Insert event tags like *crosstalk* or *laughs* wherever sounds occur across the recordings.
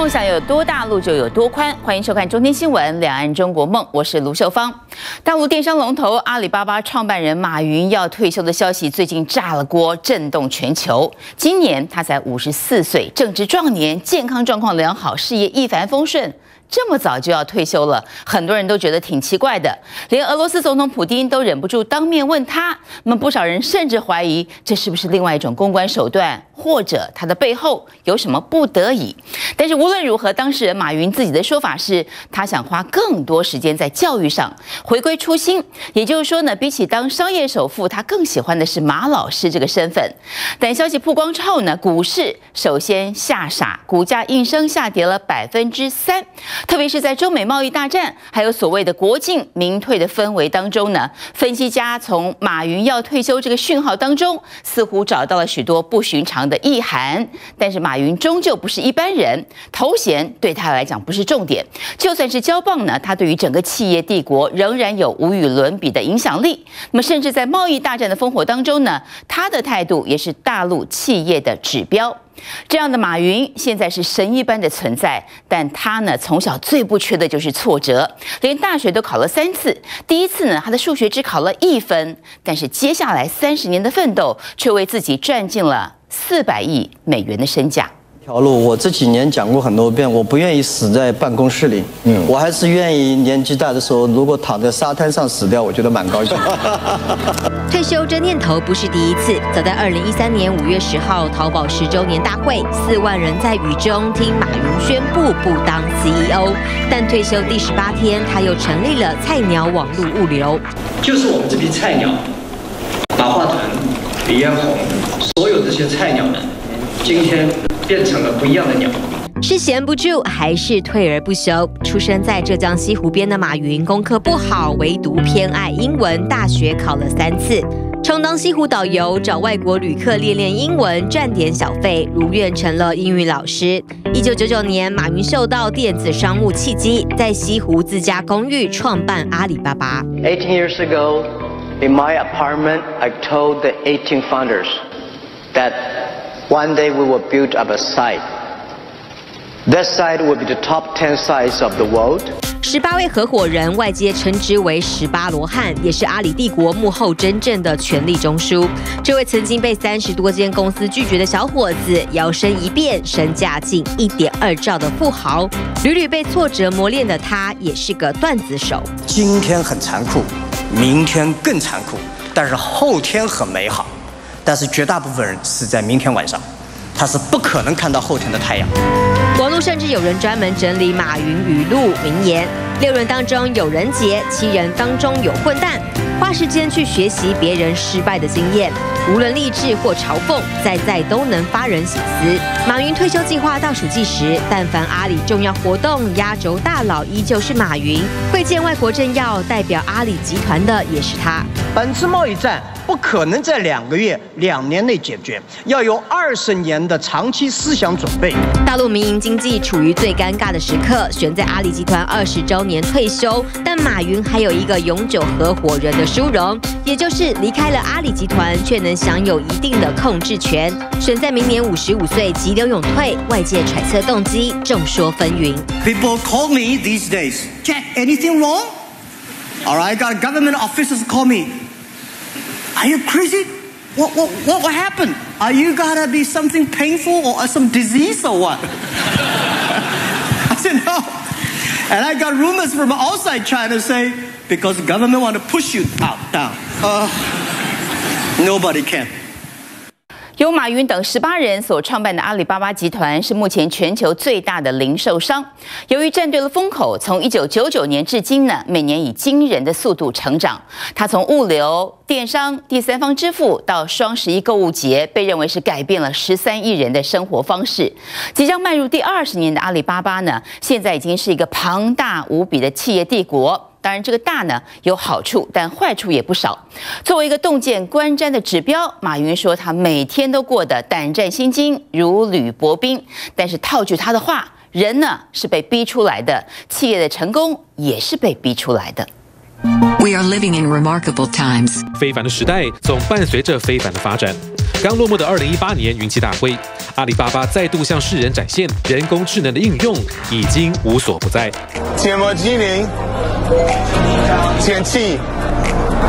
梦想有多大，路就有多宽。欢迎收看《中天新闻》两岸中国梦，我是卢秀芳。大陆电商龙头阿里巴巴创办人马云要退休的消息最近炸了锅，震动全球。今年他才五十四岁，正值壮年，健康状况良好，事业一帆风顺。这么早就要退休了，很多人都觉得挺奇怪的，连俄罗斯总统普京都忍不住当面问他。那么不少人甚至怀疑，这是不是另外一种公关手段，或者他的背后有什么不得已？但是无论如何，当事人马云自己的说法是，他想花更多时间在教育上，回归初心。也就是说呢，比起当商业首富，他更喜欢的是马老师这个身份。但消息曝光之后呢，股市首先吓傻，股价应声下跌了百分之三。特别是在中美贸易大战，还有所谓的国进民退的氛围当中呢，分析家从马云要退休这个讯号当中，似乎找到了许多不寻常的意涵。但是马云终究不是一般人，头衔对他来讲不是重点，就算是交棒呢，他对于整个企业帝国仍然有无与伦比的影响力。那么，甚至在贸易大战的烽火当中呢，他的态度也是大陆企业的指标。这样的马云现在是神一般的存在，但他呢从小最不缺的就是挫折，连大学都考了三次。第一次呢，他的数学只考了一分，但是接下来三十年的奋斗，却为自己赚进了四百亿美元的身价。条路，我这几年讲过很多遍，我不愿意死在办公室里，嗯，我还是愿意年纪大的时候，如果躺在沙滩上死掉，我觉得蛮高兴。*laughs* 退休这念头不是第一次，早在二零一三年五月十号，淘宝十周年大会，四万人在雨中听马云宣布不当 CEO，但退休第十八天，他又成立了菜鸟网络物流，就是我们这批菜鸟，马化腾、李彦宏，所有这些菜鸟们，今天。变成了不一样的鸟，是闲不住还是退而不休？出生在浙江西湖边的马云，功课不好，唯独偏爱英文，大学考了三次，充当西湖导游，找外国旅客练练英文，赚点小费，如愿成了英语老师。一九九九年，马云嗅到电子商务契机，在西湖自家公寓创办阿里巴巴。Eighteen years ago, in my apartment, I told the eighteen founders that. One day we will build up a site. That site will be the top ten sites of the world. 十八位合伙人，外界称之为“十八罗汉”，也是阿里帝国幕后真正的权力中枢。这位曾经被三十多间公司拒绝的小伙子，摇身一变，身价近一点二兆的富豪。屡屡被挫折磨练的他，也是个段子手。今天很残酷，明天更残酷，但是后天很美好。但是绝大部分人是在明天晚上，他是不可能看到后天的太阳。网络甚至有人专门整理马云语录名言：六人当中有人杰，七人当中有混蛋。花时间去学习别人失败的经验，无论励志或嘲讽，在在都能发人省思。马云退休计划倒数计时，但凡阿里重要活动，压轴大佬依旧是马云。会见外国政要，代表阿里集团的也是他。本次贸易战。不可能在两个月、两年内解决，要有二十年的长期思想准备。大陆民营经济处于最尴尬的时刻，选在阿里集团二十周年退休，但马云还有一个永久合伙人的殊荣，也就是离开了阿里集团，却能享有一定的控制权。选在明年五十五岁急流勇退，外界揣测动机，众说纷纭。People call me these days. Jack, anything wrong? All right, got government officials call me. Are you crazy? What, what, what, what happened? Are you gonna be something painful or some disease or what? *laughs* I said, no. And I got rumors from outside China say, because the government want to push you out, down. Uh, nobody can. 由马云等十八人所创办的阿里巴巴集团是目前全球最大的零售商。由于站对了风口，从一九九九年至今呢，每年以惊人的速度成长。它从物流、电商、第三方支付到双十一购物节，被认为是改变了十三亿人的生活方式。即将迈入第二十年的阿里巴巴呢，现在已经是一个庞大无比的企业帝国。当然，这个大呢有好处，但坏处也不少。作为一个洞见观瞻的指标，马云说他每天都过得胆战心惊，如履薄冰。但是套句他的话，人呢是被逼出来的，企业的成功也是被逼出来的。We are living in remarkable times。非凡的时代总伴随着非凡的发展。刚落幕的二零一八年云栖大会，阿里巴巴再度向世人展现人工智能的应用已经无所不在。天猫精灵，天气。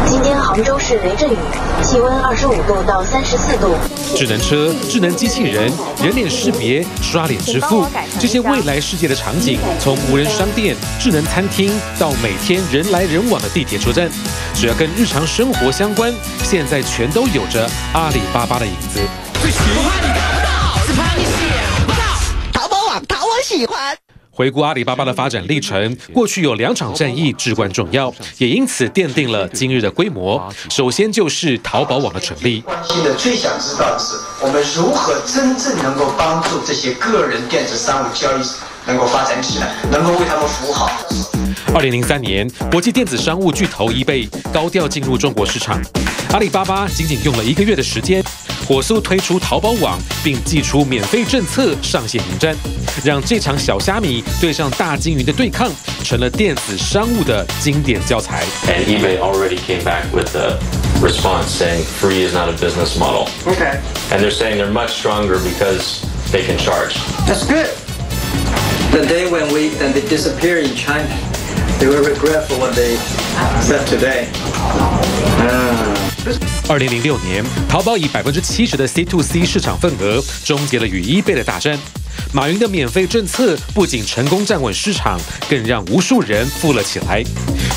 今天杭州市雷阵雨，气温二十五度到三十四度。智能车、智能机器人、人脸识别、刷脸支付，这些未来世界的场景，从无人商店、智能餐厅到每天人来人往的地铁车站，只要跟日常生活相关，现在全都有着阿里巴巴的影子。不怕你达不到，只怕你想不到。淘宝网，淘我喜欢。回顾阿里巴巴的发展历程，过去有两场战役至关重要，也因此奠定了今日的规模。首先就是淘宝网的成立。关心的最想知道的是，我们如何真正能够帮助这些个人电子商务交易能够发展起来，能够为他们服务好。二零零三年，国际电子商务巨头易贝高调进入中国市场，阿里巴巴仅仅用了一个月的时间。火速推出淘宝网，并寄出免费政策上线迎战，让这场小虾米对上大金鱼的对抗成了电子商务的经典教材。And eBay already came back with the response saying free is not a business model. Okay. And they're saying they're much stronger because they can charge. That's good. The day when we then they disappear in China, they will regret for what they said today. 二零零六年，淘宝以百分之七十的 C to C 市场份额，终结了与 eBay 的大战。马云的免费政策不仅成功站稳市场，更让无数人富了起来。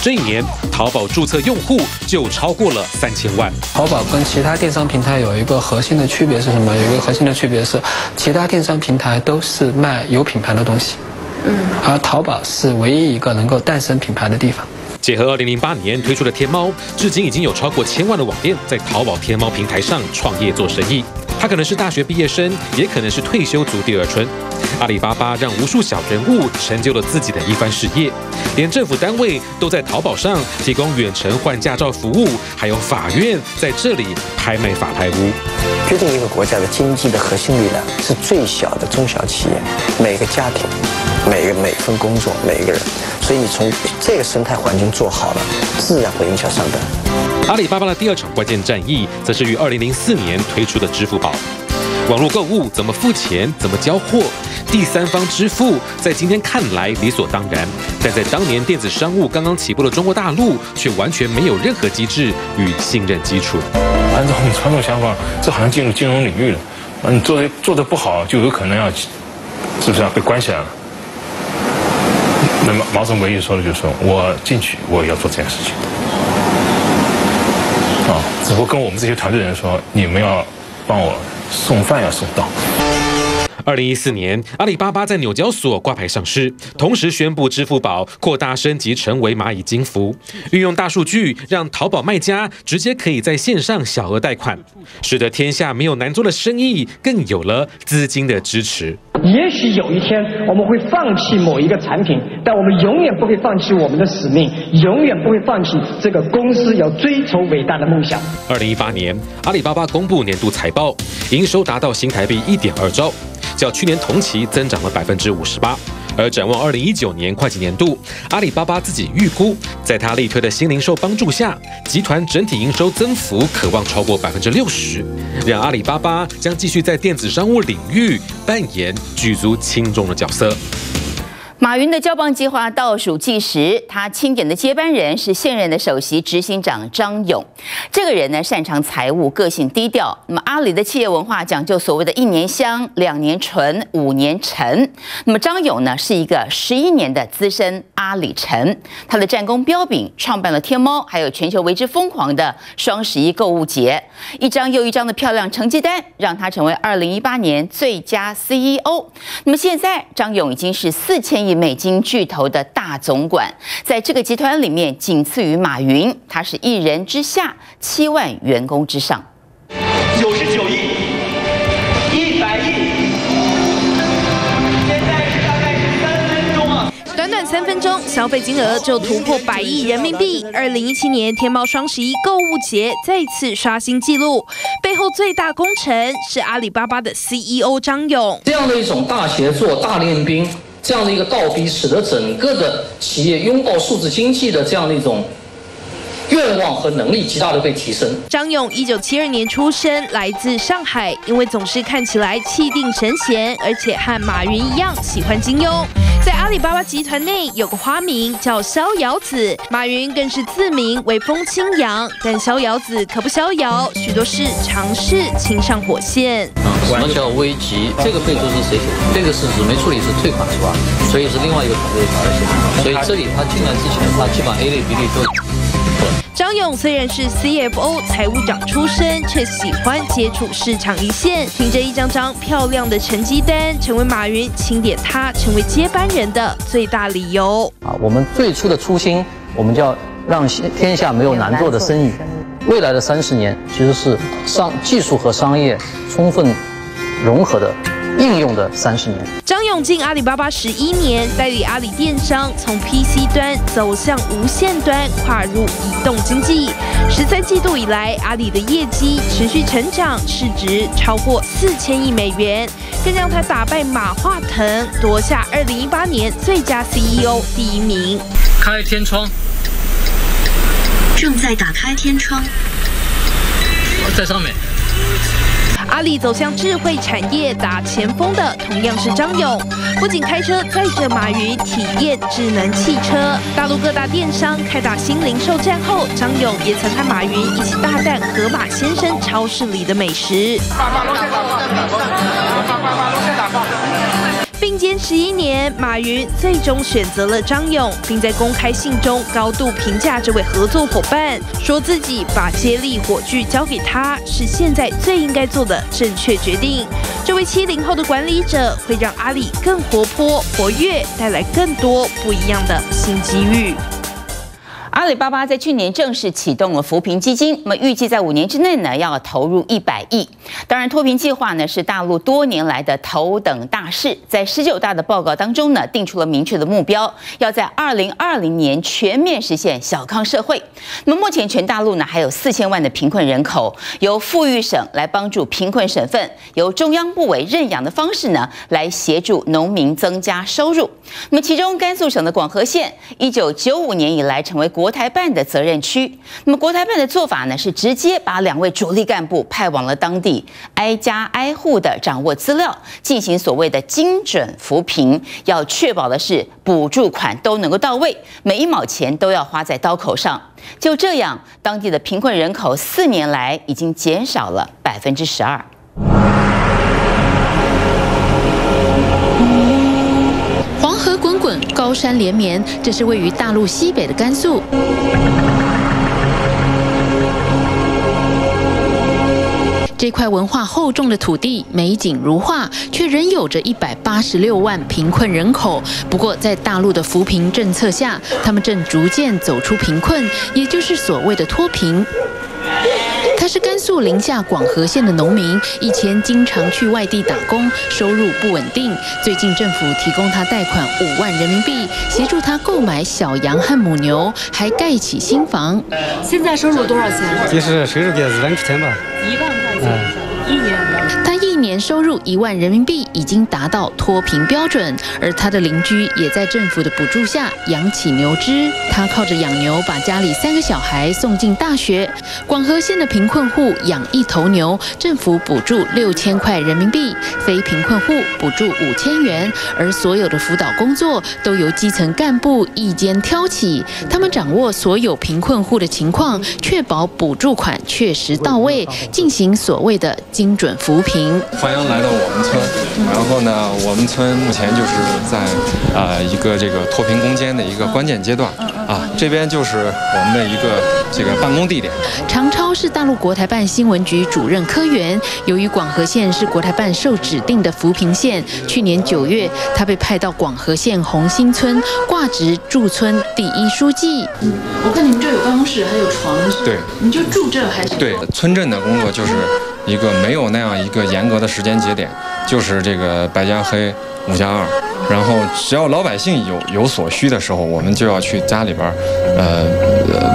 这一年，淘宝注册用户就超过了三千万。淘宝跟其他电商平台有一个核心的区别是什么？有一个核心的区别是，其他电商平台都是卖有品牌的东西，嗯，而淘宝是唯一一个能够诞生品牌的地方。结合2008年推出的天猫，至今已经有超过千万的网店在淘宝天猫平台上创业做生意。他可能是大学毕业生，也可能是退休族第二春。阿里巴巴让无数小人物成就了自己的一番事业，连政府单位都在淘宝上提供远程换驾照服务，还有法院在这里拍卖法拍屋。决定一个国家的经济的核心力量是最小的中小企业，每个家庭。每个每份工作，每一个人，所以你从这个生态环境做好了，自然会影响上本。阿里巴巴的第二场关键战役，则是于二零零四年推出的支付宝。网络购物怎么付钱，怎么交货？第三方支付在今天看来理所当然，但在当年电子商务刚刚起步的中国大陆，却完全没有任何机制与信任基础。按照我们传统想法，这好像进入金融领域了。你，做的做的不好，就有可能要，是不是要被关起来了？毛总唯一说的就是说，我进去我要做这件事情，啊，只不过跟我们这些团队人说，你们要帮我送饭要送到。二零一四年，阿里巴巴在纽交所挂牌上市，同时宣布支付宝扩大升级成为蚂蚁金服，运用大数据，让淘宝卖家直接可以在线上小额贷款，使得天下没有难做的生意更有了资金的支持。也许有一天我们会放弃某一个产品，但我们永远不会放弃我们的使命，永远不会放弃这个公司要追求伟大的梦想。二零一八年，阿里巴巴公布年度财报，营收达到新台币一点二兆。较去年同期增长了百分之五十八，而展望二零一九年会计年度，阿里巴巴自己预估，在他力推的新零售帮助下，集团整体营收增幅可望超过百分之六十，让阿里巴巴将继续在电子商务领域扮演举足轻重的角色。马云的交棒计划倒数计时，他钦点的接班人是现任的首席执行长张勇。这个人呢，擅长财务，个性低调。那么阿里的企业文化讲究所谓的一年香、两年纯、五年沉。那么张勇呢，是一个十一年的资深阿里臣，他的战功彪炳，创办了天猫，还有全球为之疯狂的双十一购物节，一张又一张的漂亮成绩单，让他成为二零一八年最佳 CEO。那么现在，张勇已经是四千。亿美金巨头的大总管，在这个集团里面仅次于马云，他是一人之下，七万员工之上。九十九亿，一百亿，现在是大概是三分钟啊！短短三分钟，消费金额就突破百亿人民币。二零一七年天猫双十一购物节再次刷新纪录，背后最大功臣是阿里巴巴的 CEO 张勇。这样的一种大协作、大练兵。这样的一个倒逼，使得整个的企业拥抱数字经济的这样的一种愿望和能力极大的被提升。张勇一九七二年出生，来自上海，因为总是看起来气定神闲，而且和马云一样喜欢金庸，在阿里巴巴集团内有个花名叫逍遥子，马云更是自名为风清扬，但逍遥子可不逍遥，许多事尝试亲上火线。什么叫危急？这个备注是谁写的？这个是指没处理是退款是吧？所以是另外一个团队而写的。所以这里他进来之前，他基本 A 类、B 类都。张勇虽然是 CFO 财务长出身，却喜欢接触市场一线，凭着一张张漂亮的成绩单，成为马云钦点他成为接班人的最大理由。啊，我们最初的初心，我们叫让天下没有难做的生意。未来的三十年，其实是商技术和商业充分。融合的应用的三十年。张勇进阿里巴巴十一年，代理阿里电商从 PC 端走向无线端，跨入移动经济。十三季度以来，阿里的业绩持续成长，市值超过四千亿美元，更让他打败马化腾，夺下二零一八年最佳 CEO 第一名。开天窗，正在打开天窗，在上面。阿里走向智慧产业打前锋的同样是张勇，不仅开车载着马云体验智能汽车，大陆各大电商开打新零售站后，张勇也曾和马云一起大战盒马先生超市里的美食。并肩十一年，马云最终选择了张勇，并在公开信中高度评价这位合作伙伴，说自己把接力火炬交给他是现在最应该做的正确决定。这位七零后的管理者会让阿里更活泼活跃，带来更多不一样的新机遇。阿里巴巴在去年正式启动了扶贫基金，那么预计在五年之内呢，要投入一百亿。当然，脱贫计划呢是大陆多年来的头等大事，在十九大的报告当中呢，定出了明确的目标，要在二零二零年全面实现小康社会。那么目前全大陆呢还有四千万的贫困人口，由富裕省来帮助贫困省份，由中央部委认养的方式呢来协助农民增加收入。那么其中甘肃省的广河县，一九九五年以来成为国国台办的责任区，那么国台办的做法呢，是直接把两位主力干部派往了当地，挨家挨户的掌握资料，进行所谓的精准扶贫，要确保的是补助款都能够到位，每一毛钱都要花在刀口上。就这样，当地的贫困人口四年来已经减少了百分之十二。高山连绵，这是位于大陆西北的甘肃。这块文化厚重的土地，美景如画，却仍有着一百八十六万贫困人口。不过，在大陆的扶贫政策下，他们正逐渐走出贫困，也就是所谓的脱贫。他是甘肃临夏广河县的农民，以前经常去外地打工，收入不稳定。最近政府提供他贷款五万人民币，协助他购买小羊和母牛，还盖起新房。现在收入多少钱？就是收入个一万块钱吧。一万块钱。一年，他一年收入一万人民币，已经达到脱贫标准。而他的邻居也在政府的补助下养起牛只，他靠着养牛把家里三个小孩送进大学。广河县的贫困户养一头牛，政府补助六千块人民币；非贫困户补助五千元。而所有的辅导工作都由基层干部一肩挑起，他们掌握所有贫困户的情况，确保补助款确实到位，进行所谓的。精准扶扶贫，欢迎来到我们村。然后呢，我们村目前就是在啊一个这个脱贫攻坚的一个关键阶段啊。这边就是我们的一个这个办公地点。常超是大陆国台办新闻局主任科员。由于广河县是国台办受指定的扶贫县，去年九月，他被派到广河县红星村挂职驻村第一书记。嗯，我看你们这有办公室，还有床。对，你就住这还是？对，村镇的工作就是。一个没有那样一个严格的时间节点，就是这个白加黑五加二，然后只要老百姓有有所需的时候，我们就要去家里边，呃，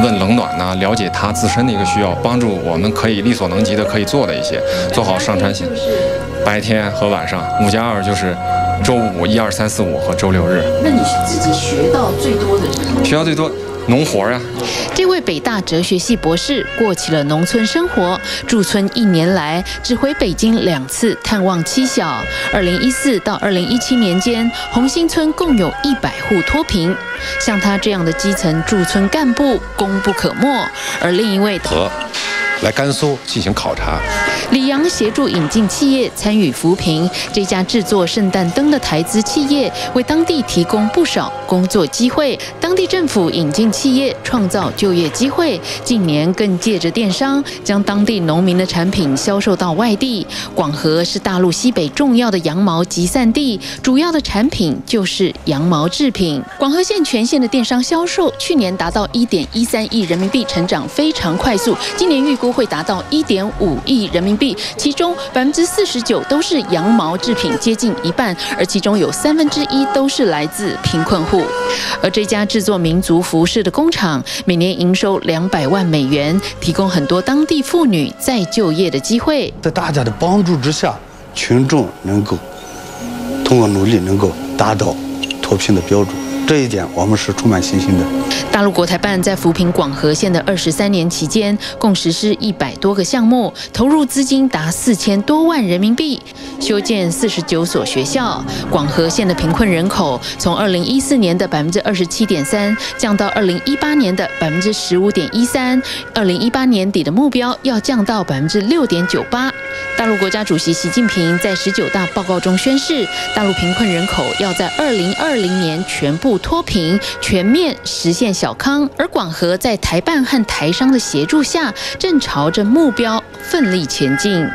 问冷暖呐，了解他自身的一个需要，帮助我们可以力所能及的可以做的一些，做好上传性。白天和晚上，五加二就是周五一二三四五和周六日。那你是自己学到最多的是什么？学到最多。农活呀。这位北大哲学系博士过起了农村生活，驻村一年来只回北京两次探望妻小。二零一四到二零一七年间，红星村共有一百户脱贫。像他这样的基层驻村干部功不可没。而另一位和来甘肃进行考察。李阳协助引进企业参与扶贫，这家制作圣诞灯的台资企业为当地提供不少工作机会。当地政府引进企业，创造就业机会。近年更借着电商，将当地农民的产品销售到外地。广和是大陆西北重要的羊毛集散地，主要的产品就是羊毛制品。广和县全县的电商销售去年达到一点一三亿人民币，成长非常快速。今年预估会达到一点五亿人民币币。其中百分之四十九都是羊毛制品，接近一半，而其中有三分之一都是来自贫困户。而这家制作民族服饰的工厂，每年营收两百万美元，提供很多当地妇女再就业的机会。在大家的帮助之下，群众能够通过努力，能够达到脱贫的标准。这一点我们是充满信心的。大陆国台办在扶贫广和县的二十三年期间，共实施一百多个项目，投入资金达四千多万人民币，修建四十九所学校。广和县的贫困人口从二零一四年的百分之二十七点三降到二零一八年的百分之十五点一三，二零一八年底的目标要降到百分之六点九八。大陆国家主席习近平在十九大报告中宣示，大陆贫困人口要在二零二零年全部。脱贫，全面实现小康，而广和在台办和台商的协助下，正朝着目标奋力前进。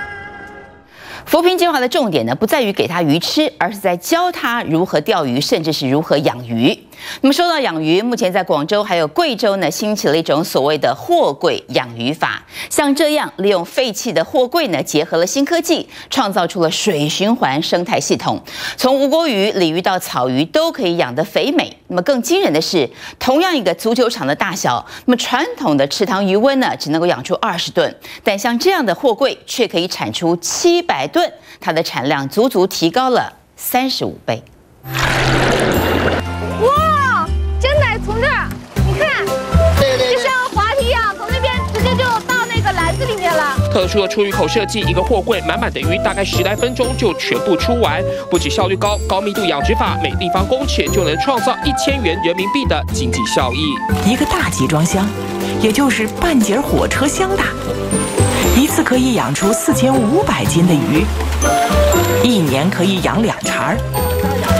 扶贫计划的重点呢，不在于给他鱼吃，而是在教他如何钓鱼，甚至是如何养鱼。那么说到养鱼，目前在广州还有贵州呢，兴起了一种所谓的货柜养鱼法。像这样利用废弃的货柜呢，结合了新科技，创造出了水循环生态系统。从无锅鱼、鲤鱼到草鱼都可以养得肥美。那么更惊人的是，同样一个足球场的大小，那么传统的池塘鱼温呢，只能够养出二十吨，但像这样的货柜却可以产出七百吨，它的产量足足提高了三十五倍。哇，真的！同志，你看，就像滑梯一样，从那边直接就到那个篮子里面了特殊的出鱼口设计，一个货柜满满的鱼，大概十来分钟就全部出完。不仅效率高，高密度养殖法，每立方公尺就能创造一千元人民币的经济效益。一个大集装箱，也就是半截火车厢大，一次可以养出四千五百斤的鱼，一年可以养两茬儿。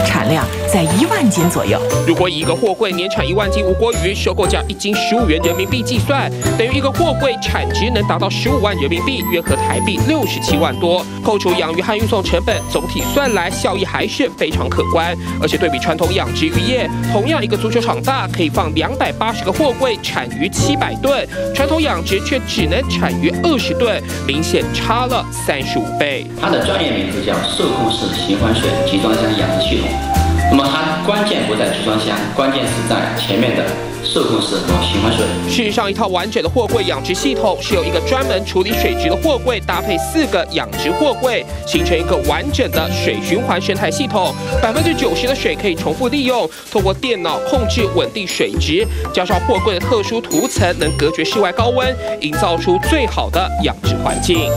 产量在一万斤左右。如果以一个货柜年产一万斤无锅鱼，收购价一斤十五元人民币计算，等于一个货柜产值能达到十五万人民币，约合台币六十七万多。扣除养鱼和运送成本，总体算来效益还是非常可观。而且对比传统养殖渔业，同样一个足球场大，可以放两百八十个货柜，产鱼七百吨；传统养殖却只能产鱼二十吨，明显差了三十五倍。它的专业名字叫受控式循环水集装箱养殖系统。那么它关键不在集装箱，关键是在前面的受控式和循环水。事实上，一套完整的货柜养殖系统是由一个专门处理水质的货柜搭配四个养殖货柜，形成一个完整的水循环生态系统。百分之九十的水可以重复利用，通过电脑控制稳定水质，加上货柜的特殊涂层能隔绝室外高温，营造出最好的养殖环境。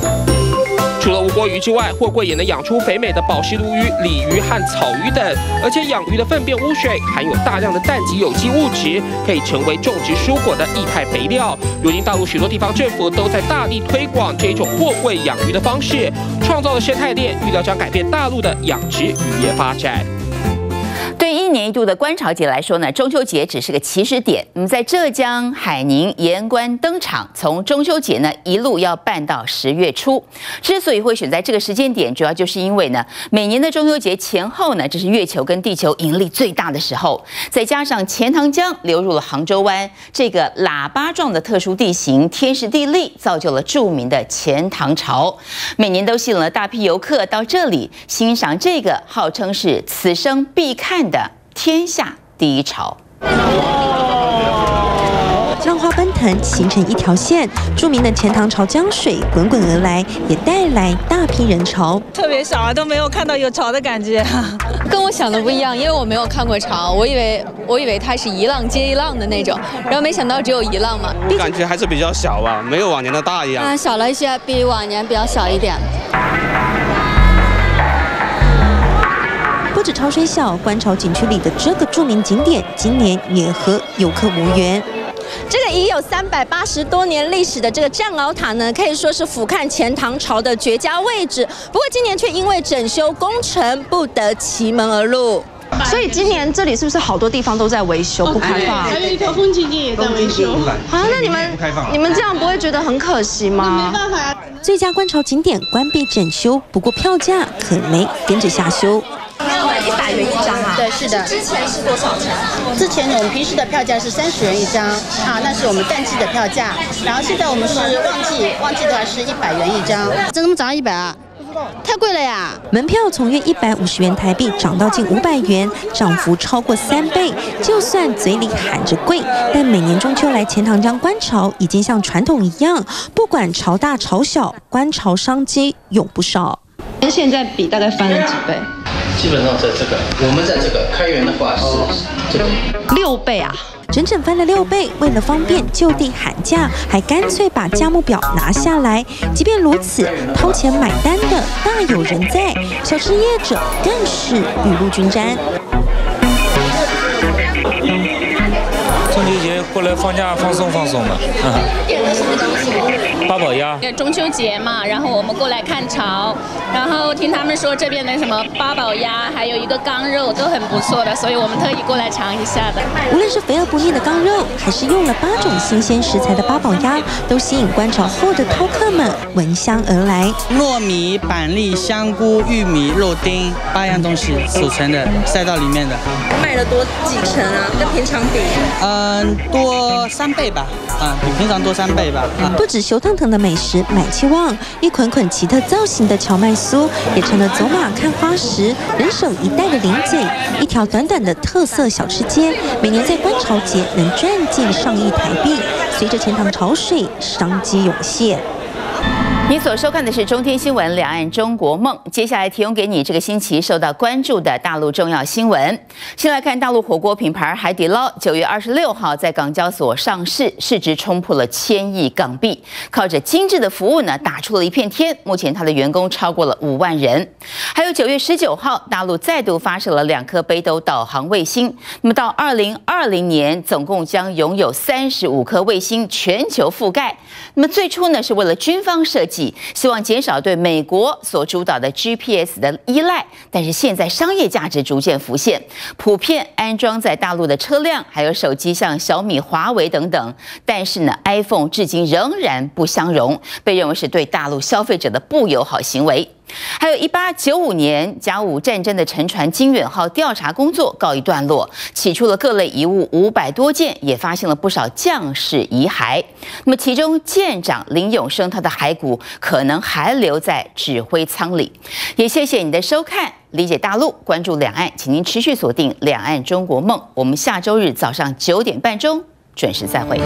除了无锅鱼之外，货柜也能养出肥美的宝石鲈鱼、鲤鱼和草鱼等。而且养鱼的粪便污水含有大量的氮及有机物质，可以成为种植蔬果的液态肥料。如今大陆许多地方政府都在大力推广这种货柜养鱼的方式，创造了生态链预料将改变大陆的养殖渔业发展。一年一度的观潮节来说呢，中秋节只是个起始点。那么在浙江海宁盐官登场，从中秋节呢一路要办到十月初。之所以会选在这个时间点，主要就是因为呢，每年的中秋节前后呢，这是月球跟地球引力最大的时候。再加上钱塘江流入了杭州湾，这个喇叭状的特殊地形，天时地利造就了著名的钱塘潮，每年都吸引了大批游客到这里欣赏这个号称是此生必看。的天下第一潮。浪花奔腾，形成一条线。著名的钱塘潮江水滚滚而来，也带来大批人潮。特别小啊，都没有看到有潮的感觉。*laughs* 跟我想的不一样，因为我没有看过潮，我以为我以为它是一浪接一浪的那种，然后没想到只有一浪嘛。感觉还是比较小吧，没有往年的大一样。啊，小了一些，比往年比较小一点。不止潮水小，观潮景区里的这个著名景点，今年也和游客无缘。这个已有三百八十多年历史的这个战鳌塔呢，可以说是俯瞰钱塘潮的绝佳位置。不过今年却因为整修工程不得其门而入。所以今年这里是不是好多地方都在维修不开放？还有一条风景街也在维修。啊，那你们你们这样不会觉得很可惜吗？没办法呀，最佳观潮景点关闭整修，不过票价可没跟着下修。一百元一张啊？对，是的。之前是多少钱？之前我们平时的票价是三十元一张，啊，那是我们淡季的票价。然后现在我们是旺季，旺季的话是一百元一张。这怎么涨一百啊？太贵了呀！门票从约一百五十元台币涨到近五百元，涨幅超过三倍。就算嘴里喊着贵，但每年中秋来钱塘江观潮，已经像传统一样，不管潮大潮小，观潮商机永不少。跟现在比，大概翻了几倍？基本上在这个，我们在这个开源的话是这个六倍啊，整整翻了六倍。为了方便就地喊价，还干脆把价目表拿下来。即便如此，掏钱买单的大有人在，小吃业者更是雨露均沾。中秋节过来放假放松放松嘛。点了什么东西？八宝鸭。中秋节嘛，然后我们过来看潮，然后听他们说这边的什么八宝鸭，还有一个缸肉都很不错的，所以我们特意过来尝一下的。无论是肥而不腻的缸肉，还是用了八种新鲜食材的八宝鸭，都吸引观潮后的饕客们闻香而来。糯米、板栗、香菇、玉米、肉丁，八样东西组成的，塞到里面的。卖了多几成啊？跟平常比？嗯，多三倍吧。啊，比平常多三倍吧。啊，不止熟腾腾的美食买气旺，一捆捆奇特造型的荞麦酥也成了走马看花时人手一袋的零嘴。一条短短的特色小吃街，每年在观潮节能赚进上亿台币。随着钱塘潮水，商机涌现。你所收看的是中天新闻两岸中国梦，接下来提供给你这个星期受到关注的大陆重要新闻。先来看大陆火锅品牌海底捞，九月二十六号在港交所上市，市值冲破了千亿港币，靠着精致的服务呢，打出了一片天。目前它的员工超过了五万人。还有九月十九号，大陆再度发射了两颗北斗导航卫星，那么到二零二零年，总共将拥有三十五颗卫星全球覆盖。那么最初呢，是为了军方设计。希望减少对美国所主导的 GPS 的依赖，但是现在商业价值逐渐浮现，普遍安装在大陆的车辆还有手机，像小米、华为等等。但是呢，iPhone 至今仍然不相容，被认为是对大陆消费者的不友好行为。还有一八九五年甲午战争的沉船金远号调查工作告一段落，起出了各类遗物五百多件，也发现了不少将士遗骸。那么其中舰长林永生他的骸骨可能还留在指挥舱里。也谢谢你的收看，理解大陆，关注两岸，请您持续锁定《两岸中国梦》，我们下周日早上九点半钟准时再会。